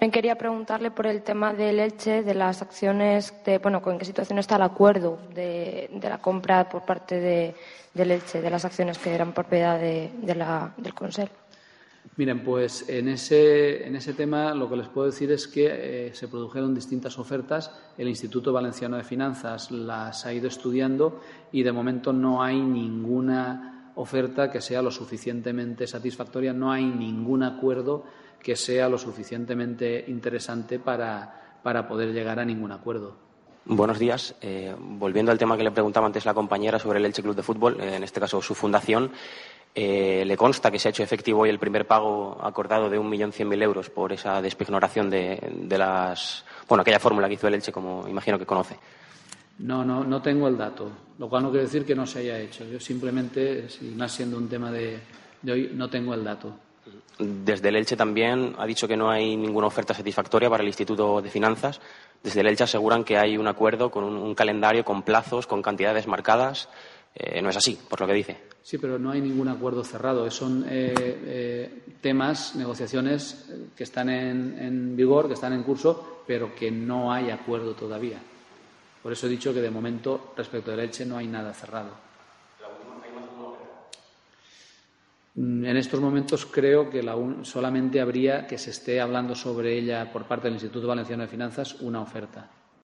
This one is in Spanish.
cbp.gov/careers. Quería preguntarle por el tema del Elche, de las acciones, de, bueno, en qué situación está el acuerdo de, la compra por parte de, del Elche, de las acciones que eran propiedad de, del Consejo. Miren, pues en ese, en ese tema lo que les puedo decir es que eh, se produjeron distintas ofertas. El Instituto Valenciano de Finanzas las ha ido estudiando y de momento no hay ninguna oferta que sea lo suficientemente satisfactoria, no hay ningún acuerdo que sea lo suficientemente interesante para, para poder llegar a ningún acuerdo. Buenos días. Eh, volviendo al tema que le preguntaba antes la compañera sobre el Elche Club de Fútbol, eh, en este caso su fundación, eh, le consta que se ha hecho efectivo hoy el primer pago acordado de 1.100.000 euros por esa despignoración de, de las. Bueno, aquella fórmula que hizo el Elche, como imagino que conoce. No, no, no tengo el dato, lo cual no quiere decir que no se haya hecho. Yo simplemente, si más siendo un tema de, de hoy, no tengo el dato. Desde el Elche también ha dicho que no hay ninguna oferta satisfactoria para el Instituto de Finanzas. Desde el Elche aseguran que hay un acuerdo con un, calendario, con plazos, con cantidades marcadas. Eh, no es así, por lo que dice. Sí, pero no hay ningún acuerdo cerrado. Son eh, eh, temas, negociaciones que están en, en vigor, que están en curso, pero que no hay acuerdo todavía. Por eso he dicho que de momento, respecto del Elche, no hay nada cerrado. En estos momentos creo que la un- solamente habría que se esté hablando sobre ella por parte del Instituto Valenciano de Finanzas una oferta.